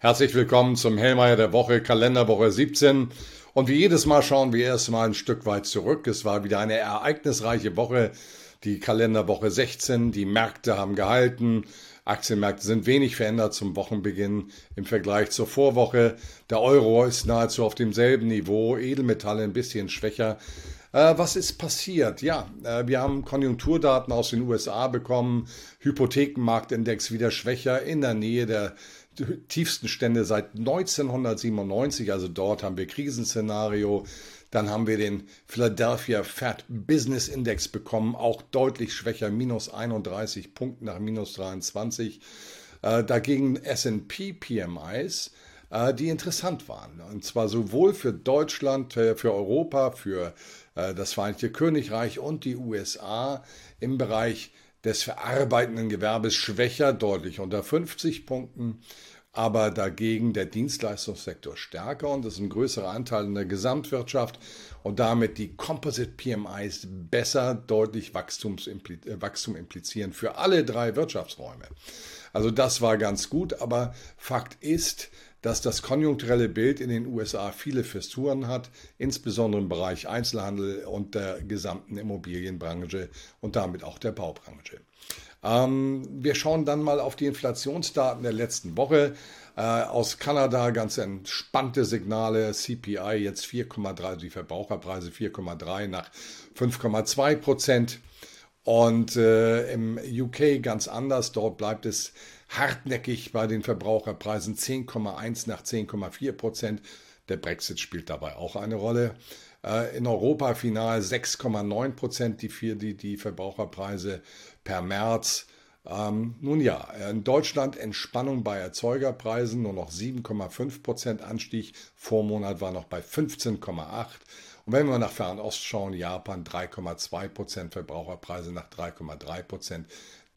Herzlich willkommen zum Hellmeier der Woche, Kalenderwoche 17. Und wie jedes Mal schauen wir erstmal ein Stück weit zurück. Es war wieder eine ereignisreiche Woche, die Kalenderwoche 16. Die Märkte haben gehalten. Aktienmärkte sind wenig verändert zum Wochenbeginn im Vergleich zur Vorwoche. Der Euro ist nahezu auf demselben Niveau, Edelmetalle ein bisschen schwächer. Äh, was ist passiert? Ja, äh, wir haben Konjunkturdaten aus den USA bekommen, Hypothekenmarktindex wieder schwächer in der Nähe der tiefsten Stände seit 1997. Also dort haben wir Krisenszenario. Dann haben wir den Philadelphia Fed Business Index bekommen, auch deutlich schwächer, minus 31 Punkte nach minus 23. Äh, dagegen SP PMIs, äh, die interessant waren. Und zwar sowohl für Deutschland, äh, für Europa, für äh, das Vereinigte Königreich und die USA im Bereich des verarbeitenden Gewerbes schwächer, deutlich unter 50 Punkten, aber dagegen der Dienstleistungssektor stärker und das ist ein größerer Anteil in der Gesamtwirtschaft und damit die Composite PMIs besser deutlich Wachstumsimpli äh, Wachstum implizieren für alle drei Wirtschaftsräume. Also das war ganz gut, aber Fakt ist, dass das konjunkturelle Bild in den USA viele Festuren hat, insbesondere im Bereich Einzelhandel und der gesamten Immobilienbranche und damit auch der Baubranche. Ähm, wir schauen dann mal auf die Inflationsdaten der letzten Woche. Äh, aus Kanada ganz entspannte Signale. CPI jetzt 4,3, die Verbraucherpreise 4,3 nach 5,2 Prozent. Und äh, im UK ganz anders. Dort bleibt es hartnäckig bei den Verbraucherpreisen 10,1 nach 10,4 Prozent. Der Brexit spielt dabei auch eine Rolle. Äh, in Europa final 6,9 Prozent die, die, die Verbraucherpreise per März. Ähm, nun ja, in Deutschland Entspannung bei Erzeugerpreisen, nur noch 7,5 Prozent Anstieg. Vormonat war noch bei 15,8. Und wenn wir nach Fernost schauen, Japan 3,2 Prozent Verbraucherpreise nach 3,3 Prozent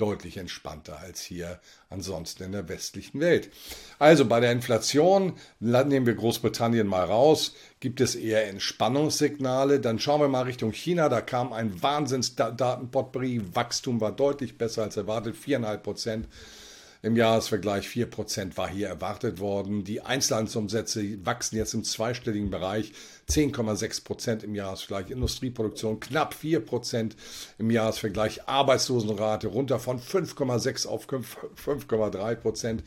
deutlich entspannter als hier ansonsten in der westlichen Welt. Also bei der Inflation, nehmen wir Großbritannien mal raus, gibt es eher Entspannungssignale. Dann schauen wir mal Richtung China, da kam ein Wahnsinnsdatenpotpourri, Wachstum war deutlich besser als erwartet, 4,5 Prozent. Im Jahresvergleich 4% war hier erwartet worden. Die Einzelhandelsumsätze wachsen jetzt im zweistelligen Bereich. 10,6% im Jahresvergleich. Industrieproduktion knapp 4% im Jahresvergleich. Arbeitslosenrate runter von 5,6 auf 5,3%.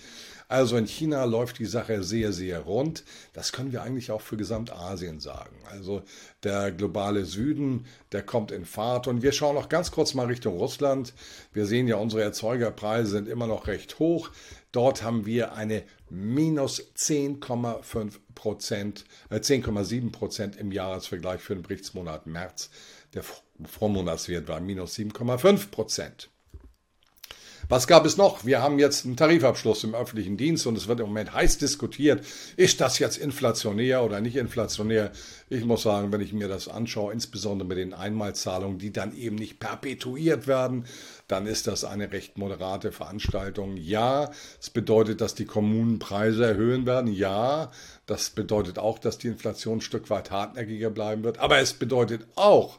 Also in China läuft die Sache sehr, sehr rund. Das können wir eigentlich auch für Gesamtasien sagen. Also der globale Süden, der kommt in Fahrt. Und wir schauen noch ganz kurz mal Richtung Russland. Wir sehen ja, unsere Erzeugerpreise sind immer noch recht hoch. Dort haben wir eine minus 10,5 Prozent, äh 10,7 Prozent im Jahresvergleich für den Berichtsmonat März. Der Vormonatswert war minus 7,5 Prozent. Was gab es noch? Wir haben jetzt einen Tarifabschluss im öffentlichen Dienst und es wird im Moment heiß diskutiert. Ist das jetzt inflationär oder nicht inflationär? Ich muss sagen, wenn ich mir das anschaue, insbesondere mit den Einmalzahlungen, die dann eben nicht perpetuiert werden, dann ist das eine recht moderate Veranstaltung. Ja, es bedeutet, dass die Kommunen Preise erhöhen werden. Ja, das bedeutet auch, dass die Inflation ein Stück weit hartnäckiger bleiben wird. Aber es bedeutet auch,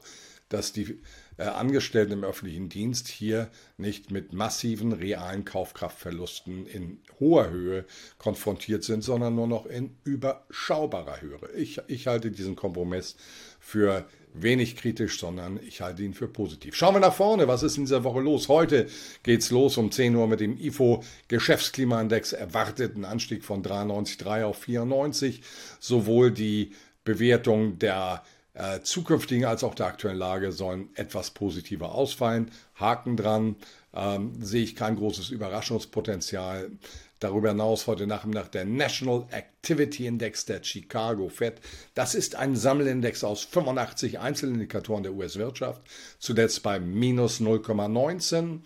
dass die Angestellten im öffentlichen Dienst hier nicht mit massiven realen Kaufkraftverlusten in hoher Höhe konfrontiert sind, sondern nur noch in überschaubarer Höhe. Ich, ich halte diesen Kompromiss für wenig kritisch, sondern ich halte ihn für positiv. Schauen wir nach vorne. Was ist in dieser Woche los? Heute geht's los um 10 Uhr mit dem IFO Geschäftsklimaindex erwartet einen Anstieg von 93,3 auf 94. Sowohl die Bewertung der äh, zukünftigen als auch der aktuellen Lage sollen etwas positiver ausfallen. Haken dran, ähm, sehe ich kein großes Überraschungspotenzial. Darüber hinaus heute Nachmittag der National Activity Index der Chicago Fed. Das ist ein Sammelindex aus 85 Einzelindikatoren der US-Wirtschaft, zuletzt bei minus 0,19.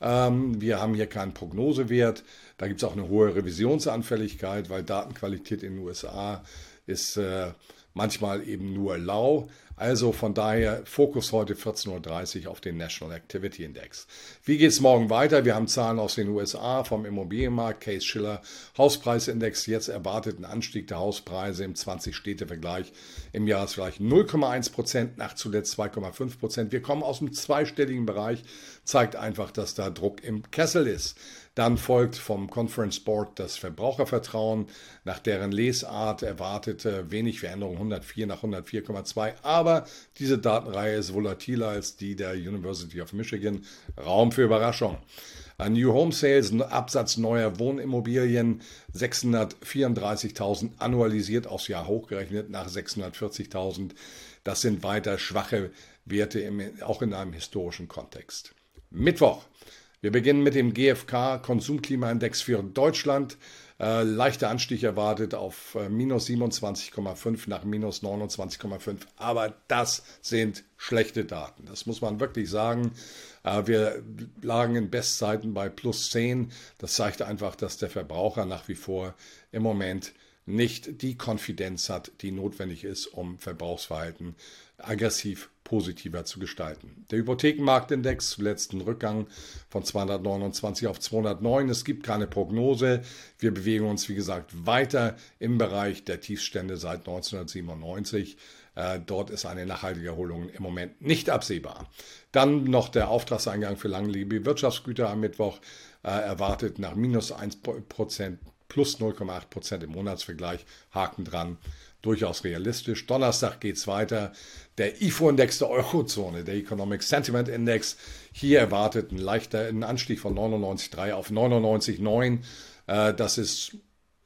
Ähm, wir haben hier keinen Prognosewert. Da gibt es auch eine hohe Revisionsanfälligkeit, weil Datenqualität in den USA ist äh, manchmal eben nur lau. Also von daher Fokus heute 14.30 Uhr auf den National Activity Index. Wie geht es morgen weiter? Wir haben Zahlen aus den USA vom Immobilienmarkt, Case Schiller Hauspreisindex, jetzt erwarteten Anstieg der Hauspreise im 20-Städte-Vergleich im Jahresvergleich 0,1 Prozent, nach zuletzt 2,5 Prozent. Wir kommen aus dem zweistelligen Bereich, zeigt einfach, dass da Druck im Kessel ist. Dann folgt vom Conference Board das Verbrauchervertrauen. Nach deren Lesart erwartete wenig Veränderung 104 nach 104,2. Aber diese Datenreihe ist volatiler als die der University of Michigan. Raum für Überraschung. New Home Sales, Absatz neuer Wohnimmobilien 634.000 annualisiert aufs Jahr hochgerechnet nach 640.000. Das sind weiter schwache Werte, im, auch in einem historischen Kontext. Mittwoch. Wir beginnen mit dem GfK Konsumklimaindex für Deutschland. Äh, leichter Anstieg erwartet auf äh, minus 27,5 nach minus 29,5. Aber das sind schlechte Daten. Das muss man wirklich sagen. Äh, wir lagen in Bestzeiten bei plus 10. Das zeigt einfach, dass der Verbraucher nach wie vor im Moment nicht die Konfidenz hat, die notwendig ist, um Verbrauchsverhalten aggressiv positiver zu gestalten. Der Hypothekenmarktindex zuletzt ein Rückgang von 229 auf 209. Es gibt keine Prognose. Wir bewegen uns, wie gesagt, weiter im Bereich der Tiefstände seit 1997. Äh, dort ist eine nachhaltige Erholung im Moment nicht absehbar. Dann noch der Auftragseingang für langlebige Wirtschaftsgüter am Mittwoch äh, erwartet nach minus 1 Prozent plus 0,8 Prozent im Monatsvergleich. Haken dran durchaus realistisch. Donnerstag geht es weiter. Der IFO-Index der Eurozone, der Economic Sentiment Index, hier erwartet ein leichter ein Anstieg von 99,3 auf 99,9. Äh, das ist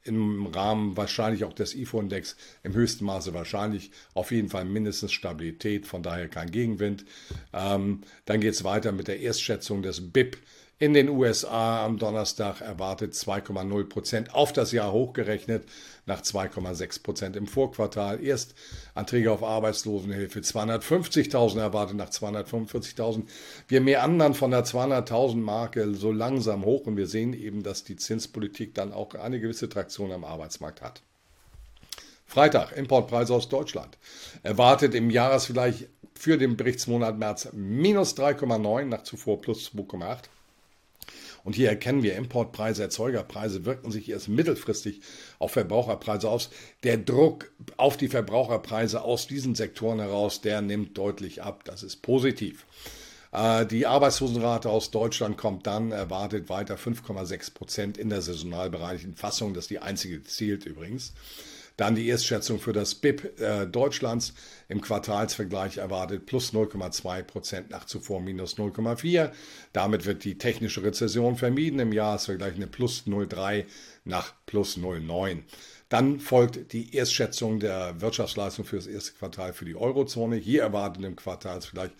im Rahmen wahrscheinlich auch des IFO-Index im höchsten Maße wahrscheinlich. Auf jeden Fall mindestens Stabilität, von daher kein Gegenwind. Ähm, dann geht es weiter mit der Erstschätzung des BIP in den USA am Donnerstag erwartet 2,0 Prozent auf das Jahr hochgerechnet nach 2,6 Prozent im Vorquartal. Erst Anträge auf Arbeitslosenhilfe 250.000 erwartet nach 245.000. Wir meandern von der 200.000 Marke so langsam hoch und wir sehen eben, dass die Zinspolitik dann auch eine gewisse Traktion am Arbeitsmarkt hat. Freitag, Importpreise aus Deutschland. Erwartet im Jahresvergleich für den Berichtsmonat März minus 3,9 nach zuvor plus 2,8. Und hier erkennen wir, Importpreise, Erzeugerpreise wirken sich erst mittelfristig auf Verbraucherpreise aus. Der Druck auf die Verbraucherpreise aus diesen Sektoren heraus, der nimmt deutlich ab. Das ist positiv. Äh, die Arbeitslosenrate aus Deutschland kommt dann, erwartet weiter 5,6 Prozent in der saisonalbereinigten Fassung. Das ist die einzige, die zählt übrigens. Dann die Erstschätzung für das BIP äh, Deutschlands im Quartalsvergleich erwartet plus 0,2 Prozent nach zuvor minus 0,4. Damit wird die technische Rezession vermieden. Im Jahresvergleich eine plus 0,3 nach plus 0,9. Dann folgt die Erstschätzung der Wirtschaftsleistung für das erste Quartal für die Eurozone. Hier erwartet im Quartalsvergleich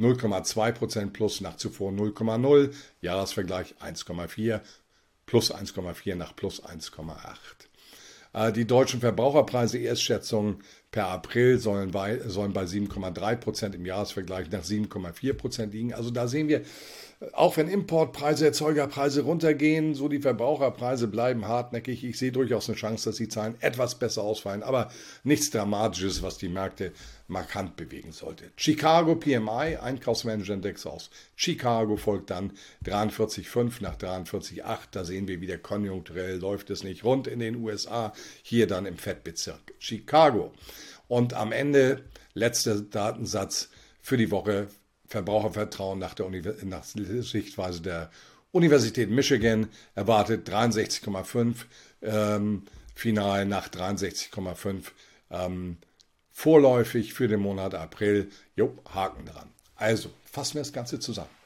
0,2 Prozent plus nach zuvor 0,0. Jahresvergleich 1,4 plus 1,4 nach plus 1,8. Äh, die deutschen Verbraucherpreise Erstschätzungen per April sollen bei, sollen bei 7,3 Prozent im Jahresvergleich nach 7,4 Prozent liegen. Also da sehen wir, auch wenn Importpreise, Erzeugerpreise runtergehen, so die Verbraucherpreise bleiben hartnäckig. Ich sehe durchaus eine Chance, dass die Zahlen etwas besser ausfallen, aber nichts Dramatisches, was die Märkte markant bewegen sollte. Chicago PMI, Einkaufsmanager-Index aus Chicago folgt dann 43,5 nach 43,8. Da sehen wir wieder konjunkturell läuft es nicht rund in den USA. Hier dann im Fettbezirk Chicago. Und am Ende letzter Datensatz für die Woche Verbrauchervertrauen nach der nach Sichtweise der Universität Michigan erwartet 63,5, ähm, final nach 63,5 ähm, vorläufig für den Monat April. Jo, Haken dran. Also, fassen wir das Ganze zusammen.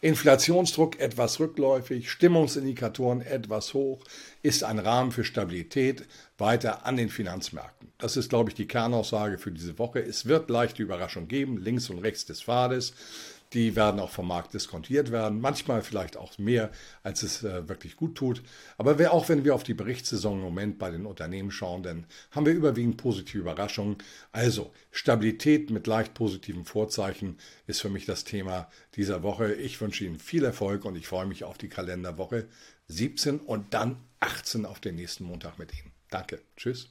Inflationsdruck etwas rückläufig, Stimmungsindikatoren etwas hoch, ist ein Rahmen für Stabilität weiter an den Finanzmärkten. Das ist, glaube ich, die Kernaussage für diese Woche. Es wird leichte Überraschung geben, links und rechts des Pfades. Die werden auch vom Markt diskontiert werden, manchmal vielleicht auch mehr, als es äh, wirklich gut tut. Aber auch wenn wir auf die Berichtssaison im Moment bei den Unternehmen schauen, dann haben wir überwiegend positive Überraschungen. Also Stabilität mit leicht positiven Vorzeichen ist für mich das Thema dieser Woche. Ich wünsche Ihnen viel Erfolg und ich freue mich auf die Kalenderwoche 17 und dann 18 auf den nächsten Montag mit Ihnen. Danke. Tschüss.